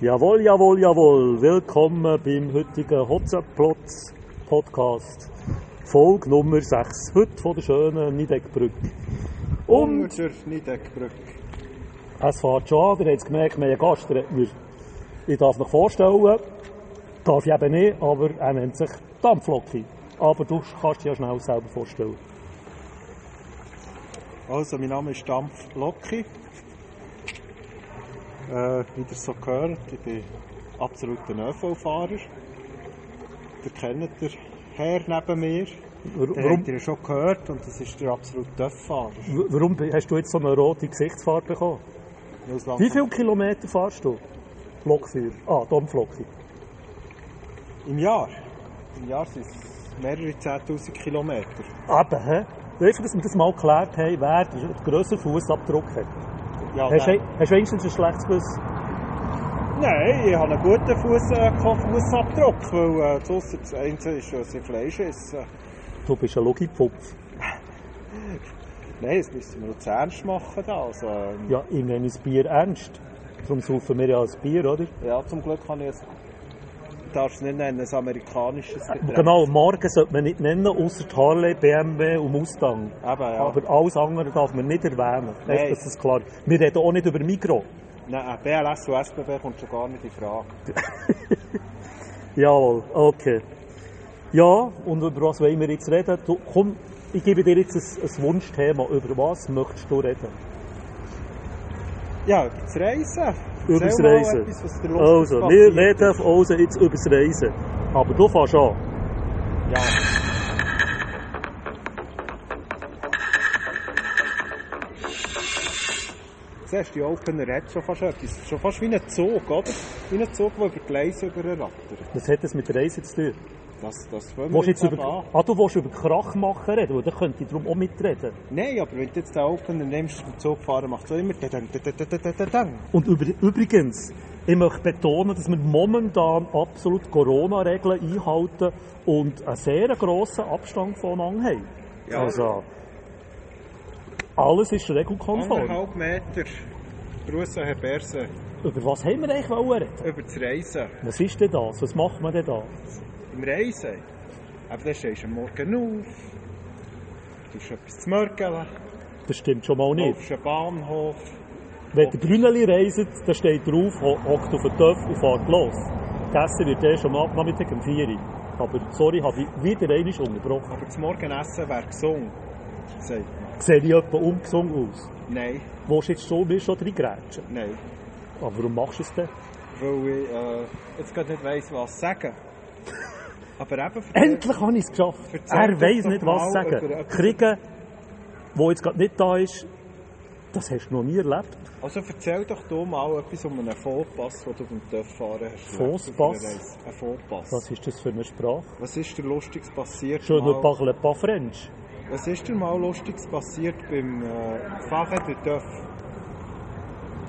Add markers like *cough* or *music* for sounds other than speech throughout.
Jawohl, jawohl, jawohl. Willkommen beim heutigen Hotzenplotz Podcast. Folge Nummer 6. Heute von der schönen Niedeckbrücke. Und Unter Niedeckbrücke. es fährt schon an, ihr habt es gemerkt, wir haben einen Gast. Der hat mir, ich darf mich vorstellen, darf ich eben nicht, aber er nennt sich Dampflocki. Aber du kannst dich ja schnell selber vorstellen. Also, mein Name ist Dampf Loki. Äh, wie ihr so gehört, ich bin absoluter ÖV-Fahrer. Ihr kennt den Herr neben mir. Warum, Den habt ihr schon gehört und das ist der absolute ÖV-Fahrer. warum hast du jetzt so eine rote Gesichtsfarbe bekommen? Wie viele Kilometer fahrst du? Lokführer. Ah, Dampflocki. Im Jahr? Im Jahr sind es mehrere 10'000 Kilometer. Aber, hä? Weißt du, dass wir das mal geklärt haben, wer den grösseren Fußabdruck hat? Ja, Hast du hast du wenigstens ein schlechtes Gewissen? Nein, ich habe einen guten Fuß, äh, Fußabdruck, weil äh, das das Einzige ist, dass ich Fleisch esse. Du bist ein Logipfupf. Nein, das müssen wir jetzt ernst machen. Da. Also, ähm, Ja, ich nehme das Bier ernst. Darum saufen wir ja ein Bier, oder? ja, zum Glück kann ich es. Darfst es nicht nennen, ein amerikanisches Getränk. Genau, Marken sollte man nicht nennen, außer Harley, BMW und Mustang. Eben, ja. Aber alles andere darf man nicht erwähnen. Nein. das klar Wir reden auch nicht über Mikro. Nein, BLS und SBB kommt schon gar nicht in Frage. *laughs* Jawohl, okay. Ja, und über was wollen wir jetzt reden? Du, komm, ich gebe dir jetzt ein, ein Wunschthema. Über was möchtest du reden? Ja, über das Reisen. Über das Reisen. Etwas, Also, wir reden ist. also jetzt über das Reisen. Aber du fährst an. Ja. Siehst du, die Opener hat schon fast etwas. Schon fast wie ein Zug, oder? Wie ein Zug, der über Gleise überrattert. Was hat das mit Reisen zu tun? Das, das wollen wir Willst jetzt über, an. ah, du willst über Krach machen reden? Dann könnte ich darum auch mitreden. Nein, aber wenn du jetzt den Opener nimmst, beim Zugfahren macht es auch immer dadang, dadang. Und über, übrigens, ich möchte betonen, dass wir momentan absolut Corona-Regeln einhalten und einen sehr grossen Abstand voneinander haben. Ja. Also, alles ist regelkonform. Anderthalb Meter. Grüße, Herr Berse. Über was haben wir eigentlich reden? Über das Reisen. Was ist denn das? Was macht man denn da? Im Reisen. Aber dann stehst du am Morgen auf. Du hast etwas zu mörgeln. Das stimmt schon mal Du nicht. auf einen Bahnhof. Wenn der Brünneli reist, dann steht drauf, ho- hockt auf den Töpf und fährt los. Gegessen wird erst am Nachmittag um 4 Uhr. Aber sorry, habe ich wieder einmal unterbrochen. Aber das Morgenessen wäre gesund. Sagt man. Sehe ich etwa ungesund aus? Nein, Willst du jetzt schon, mir schon reingrätschen? nein. Aber warum machst du es denn? Weil ich äh, jetzt gerade nicht weiss, was sagen. Aber eben Endlich habe ich es geschafft. Er weiß nicht, was sagen. Kriegen, wo jetzt gerade nicht da ist, das hast du noch nie erlebt. Also erzähl doch du mal etwas um einen Fauxpass, den du beim TÜV-Fahren hast. Fauxpass? Auf einer Reise. Ein Fauxpass. Was ist das für eine Sprache? Was ist dir Lustiges passiert? Ne mal- parle pas French. Was ist dir mal Lustiges passiert beim äh, Fahren der TÜV?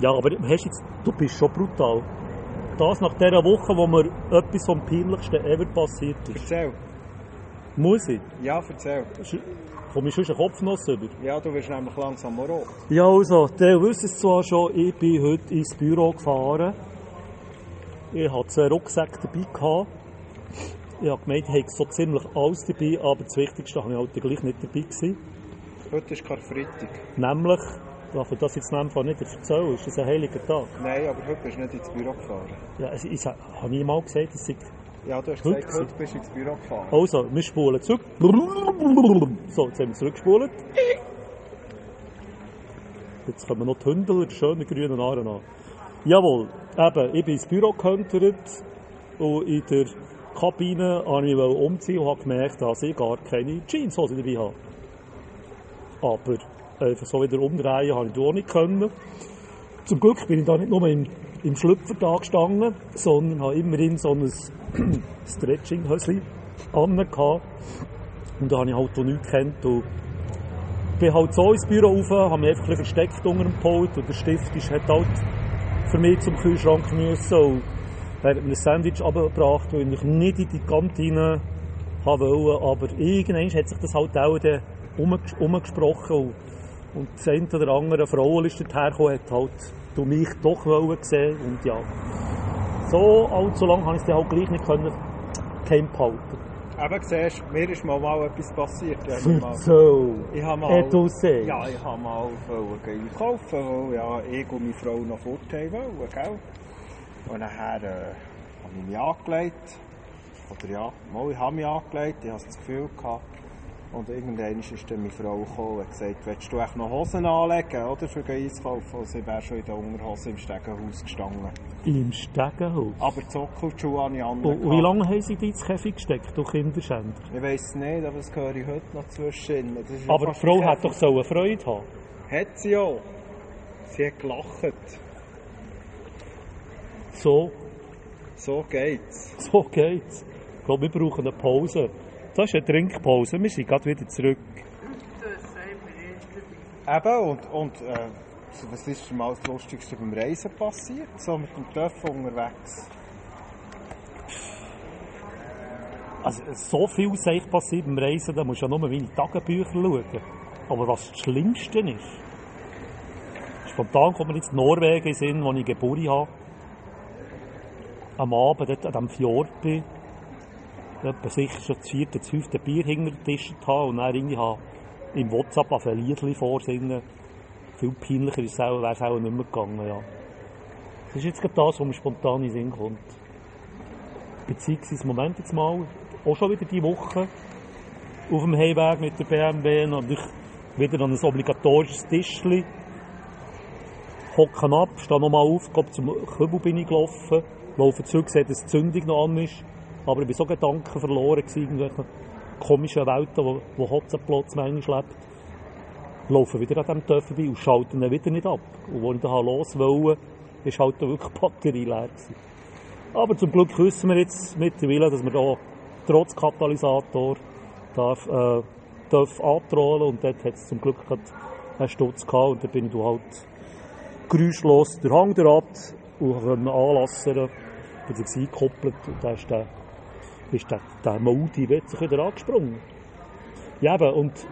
Ja, aber hast jetzt, du bist schon brutal. Das nach dieser Woche, wo mir etwas vom Peinlichsten ever passiert ist. Erzähl. Muss ich? Ja, erzähl. Komme ich schon einen Kopfnuss über? Ja, du wirst nämlich langsam mal rot. Ja, also, der wissen es zwar schon, ich bin heute ins Büro gefahren. Ich hatte zwei Rucksäcke dabei. Gehabt. Ich habe gemeint, ich hätte so ziemlich alles dabei, aber das Wichtigste habe ich halt gleich nicht dabei gewesen. Heute ist Karfreitag. Nämlich, darf ich das jetzt in dem nicht erzählen, ist das ein heiliger Tag? Nein, aber heute bist du nicht ins Büro gefahren. Ja, ich, ich, habe nie mal gesagt, dass ich... Ja, du hast gesagt, heute bist du ins Büro gefahren. Also, wir spulen zurück. So, jetzt haben wir zurückgespult. Jetzt kommen noch die Hündel die schönen grünen Haare an. Jawohl, eben, ich bin ins Büro gehöntert und in der Kabine wollte ich umziehen und habe gemerkt, dass ich gar keine Jeanshose dabei habe. Aber einfach so wieder umdrehen habe ich auch nicht können. Zum Glück bin ich da nicht nur im, im Schlüpfer da gestanden, sondern habe immerhin so ein *clears throat* Stretching-Höschen angehabt. Und da habe ich halt auch nichts gekannt. Und bin halt so ins Büro rauf, habe mich einfach ein versteckt unter dem Pult und der Stift ist, hat halt für mich zum Kühlschrank müssen. Und er hat mir ein Sandwich abgebracht, weil ich nicht in die Kantine haben wollte. Aber irgendwann hat sich das halt auch dann umges- umgesprochen. Und, und das eine oder andere Frau ist dorthin hat halt du mich doch wollen sehen. Und ja, so allzu lang habe ich es dann halt gleich nicht können geheim behalten. Eben, siehst mir ist mal, mal etwas passiert. Ich habe mal, So, ich habe mal, du sagst. ja, ich habe mal wollte einkaufen, weil ja, ich und meine Frau noch fort haben wollen, gell? Und nachher äh, habe ich mich angelegt. Oder ja, mal, ich habe mich angelegt, ich habe das Gefühl gehabt. Und irgendwann ist dann meine Frau gekommen und gesagt, willst du echt noch Hosen anlegen, oder, für Eis kaufen? Und sie wäre schon in der Unterhose im Stegenhaus gestanden. Im Stegenhaus. Aber die Sockelschuhe habe ich an. Und, und wie lange haben sie dich ins Käfig gesteckt, du Kinderschänder? Ich weiss es nicht, aber das höre ich heute noch zwischen. Aber die Frau hat doch so eine Freude haben. Hat sie auch. Sie hat gelacht. So, So geht's. so geht's. Ich glaube, wir brauchen eine Pause. Das ist eine Trinkpause. Wir sind gerade wieder zurück. Eben, und, und äh, was ist mal das Lustigste beim Reisen passiert? So mit dem Töff unterwegs. Also, so viel eigentlich passiert beim Reisen, da musst du ja nur meine Tagebücher schauen. Aber was das Schlimmste ist, spontan kommt mir jetzt Norwegen in Sinn, wo ich Geburt habe. Am Abend dort an diesem Fjord bin. Etwa sicher schon das vierte, das fünfte Bier hinter den Tisch habe und dann irgendwie habe im WhatsApp auf ein Liedchen vorsingen. Viel peinlicher ist auch- wäre es auch nicht mehr gegangen, ja. Das ist jetzt gerade das, was mir spontan in den Sinn kommt. Beziehungsweise, Moment jetzt mal, auch schon wieder die Woche auf dem Heimweg mit der BMW und ich wieder an ein obligatorisches Tischchen. Hocken ab, stehe nochmal auf, gehe zum Kübel bin ich gelaufen, laufe zurück, sehe, dass die Zündung noch an ist. Aber ich war so Gedanken verloren, irgendwelche komischen Welten, wo, wo Hotzenplotz manchmal lebt. Laufe wieder an diesem Töff vorbei und schalte ihn wieder nicht ab. Und als ich dann los wollte, ist halt da wirklich die Batterie leer gewesen. Aber zum Glück wissen wir jetzt mittlerweile, dass wir da trotz Katalysator darf, äh, darf antrollen und dort hat es zum Glück einen Sturz gehabt und dann bin ich da halt geräuschlos der Hang Rad und konnte anlassen, bin jetzt eingekoppelt und dann ist der, ist der, der Maudi wird sich wieder angesprungen. Ja eben, und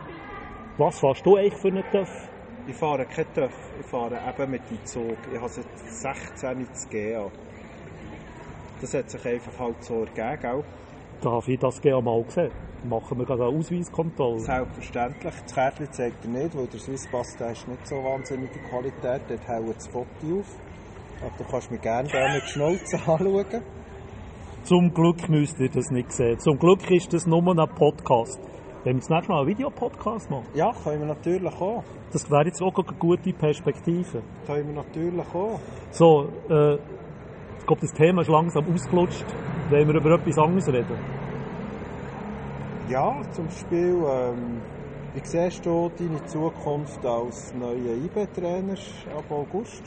was fährst du eigentlich für einen Töff? Ich fahre kein Töff, ich fahre eben mit dem Zug. Ich habe seit 16 zu gehen. Das hat sich einfach halt so ergeben, gell? Da habe ich das gerne mal gesehen. Machen wir gerade eine Ausweiskontrolle. Selbstverständlich. Das Kärtchen zeigt er nicht, weil der Swisspass der ist nicht so wahnsinnige Qualität. Dort hält das Foto auf. Aber du kannst mir gerne da mit Schnauze *laughs* anschauen. Zum Glück müsst ihr das nicht sehen. Zum Glück ist das nur ein Podcast. Wenn wir das nächste Mal einen Videopodcast machen, Ja, können wir natürlich auch. das wäre jetzt auch eine gute Perspektive. Können wir natürlich auch. So, äh, ich glaube, das Thema ist langsam ausgelutscht. Wollen wir über etwas anderes reden? Ja, zum Beispiel, ähm, wie siehst du deine Zukunft als neuer IB-Trainer ab August?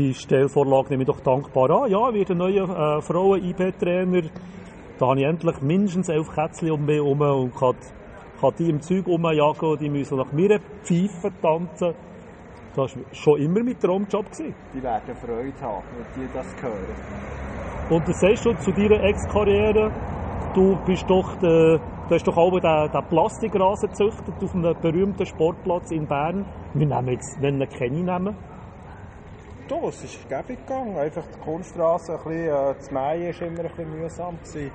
Die Stellvorlage nehme ich doch dankbar an. Ja, ich werde ein neuer äh, Frauen-IB-Trainer. Da habe ich endlich mindestens elf Kätzchen um mich herum und kann, kann die im Zeug rumjagen und die müssen nach mir Pfeifen tanzen. Das war schon immer mein Traumjob. Gewesen. Die werden Freude haben, wenn die das hören. Und das sagst du zu deiner Ex-Karriere, du bist doch der, du hast doch auch den, den Plastikrasen gezüchtet auf einem berühmten Sportplatz in Bern. Wir nehmen jetzt, wenn wir ihn kennen, nehmen. Du, es ist gäbig gegangen. Einfach die Kunststraße, ein bisschen, äh, das Mähen war immer ein bisschen mühsam. Gewesen.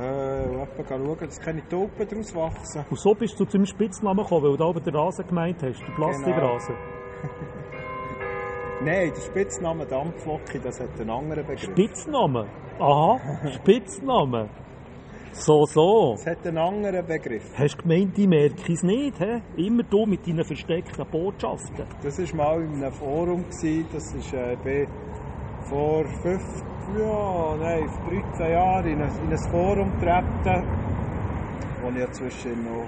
Äh, schauen, dass keine Tauben daraus wachsen. Und so bist du zum Spitznamen gekommen, weil du da aber den Rasen gemeint hast, den Plastikrasen. *laughs* Nein, der Spitzname Dampflocke, das hat einen anderen Begriff. Spitznamen? Aha, Spitznamen. So, so. Das hat einen anderen Begriff. Hast du gemeint, ich merke es nicht, hä? Immer du mit deinen versteckten Botschaften. Das war mal in einem Forum, gewesen, das ist äh, vor fünf, ja, nein, vor 13 Jahren in ein, in ein Forum getreten, wo ich ja zwischen noch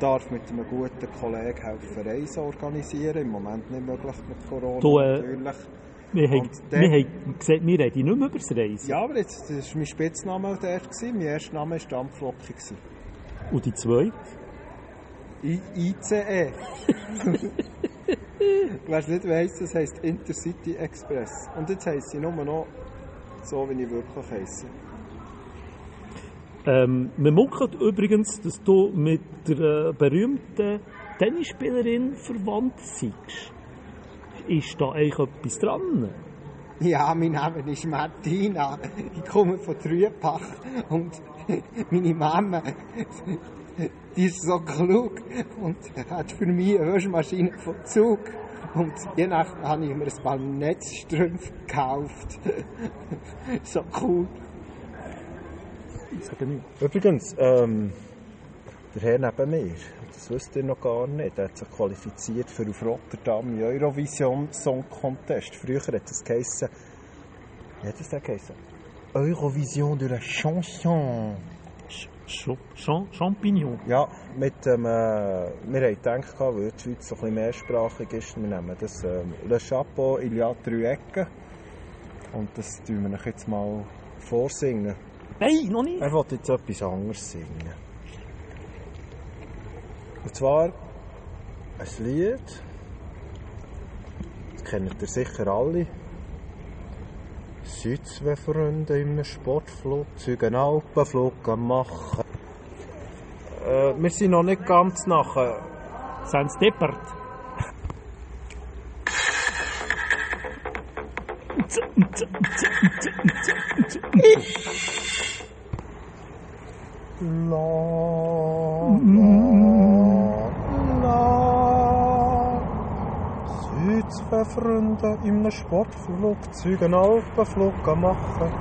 darf mit einem guten Kollegen helfen Reisen organisieren. Im Moment nicht möglich mit Corona Du, äh, natürlich. Wir haben, der- wir haben gesagt, wir reden nicht mehr über das Reisen. Ja, aber jetzt, das war mein Spitzname dort. Gewesen. Mein erster Name war Dampflocke. Und die zweite? I ICE. *laughs* Wer es nicht weiss, das heisst Intercity Express. Und jetzt heisst sie nur noch so, wie ich wirklich heisse. Ähm, man munkelt übrigens, dass du mit der äh, berühmten Tennisspielerin verwandt seist. Ist da eigentlich etwas dran? Ja, mein Name ist Martina. Ich komme von Trübach und meine Mama, die ist so klug und hat für mich eine Waschmaschine von Zug. Und je nach habe ich mir ein paar Netzstrümpfe gekauft. so cool. Ich sage nicht. Übrigens, ähm, der Herr neben mir, das wisst ihr noch gar nicht, der hat sich qualifiziert für auf Rotterdam im Eurovision Song Contest. Früher hat es geheissen, wie hat es denn geheissen? Eurovision de la Chanson. Ch Ch Ch Champignon. Ja, mit dem, äh, wir haben gedacht, weil die Schweiz so ein bisschen mehrsprachig ist, wir nehmen das ähm, Le Chapeau, il y a drei Ecken. Und das tun wir euch jetzt mal vorsingen. Nein, noch nicht. Er will jetzt etwas anderes singen. Und zwar ein Lied, das kennt ihr sicher alle. Sind zwei Freunde einem Sportflugzeug einen Alpenflug machen. Äh, wir sind noch nicht ganz nachher. Sind sie deppert? *laughs* La, la, zwei Freunde Sportflugzeug einen Alpenflug machen.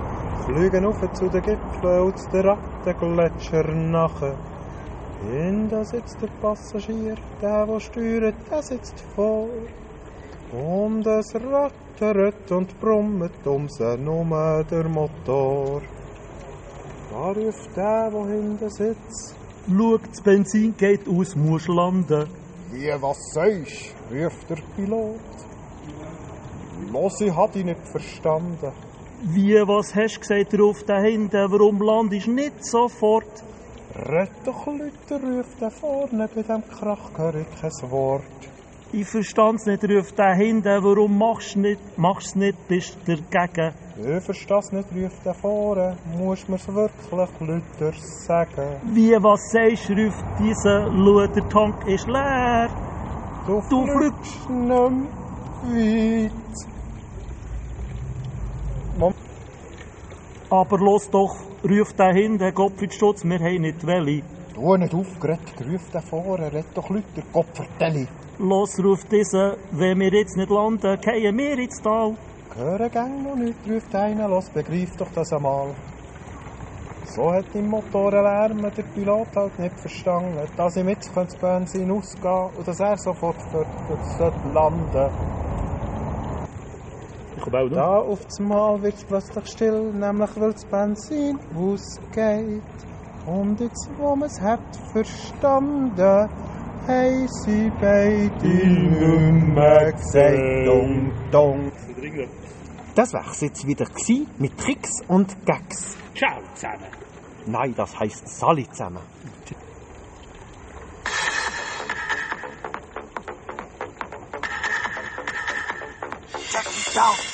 Fliegen auf zu den Gipfeln und zu den Rattengletscher nachher. Hinten sitzt der Passagier, der, der steuert, der sitzt vor. Und es rattert und brummt um sie nur der Motor. Da ruft der, der hinten sitzt. Schau, das Benzin geht aus, musst landen. Wie, was sagst ruft der Pilot. Los, ich hab dich nicht verstanden. Wie, was hast du gesagt, ruft da hinten, warum landest du nicht sofort? Red doch Leute, ruft der vorne, bei dem Krach höre ich kein Wort. Ich verstand's nicht, ruft da hinten, warum machst du nicht, machst nicht, bist du dagegen? Ich versteh's nicht, ruft der vorne, muss mir's wirklich Leute sagen. Wie, was sagst du, ruft dieser, schau, der Tank ist leer. Du, Du fliegst nicht weit. Aber los doch, ruft da hinten, Gottfried Stutz, wir haben nicht welche. Du nicht aufgeregt, ruft der vorne, red doch Leute, Gott vertelle. Los, ruft dieser, wenn wir jetzt nicht landen, gehen wir ins Tal. Hören gang noch nicht, ruft einer, los, begreif doch das einmal. So hat im Motorenlärm der Pilot halt nicht verstanden, dass ihm jetzt das Benzin ausgehen und dass er sofort für, für sollte landen Ich komme auch noch. Da auf einmal wird es plötzlich still, nämlich weil das Benzin ausgeht. Und jetzt, wo man es hat verstanden, haben sie beide nicht mehr gesagt. Dong, dong. Das wär's jetzt wieder gsi mit Tricks und Gags. Ciao zusammen. Nein, das heisst Sali zusammen. Check it out.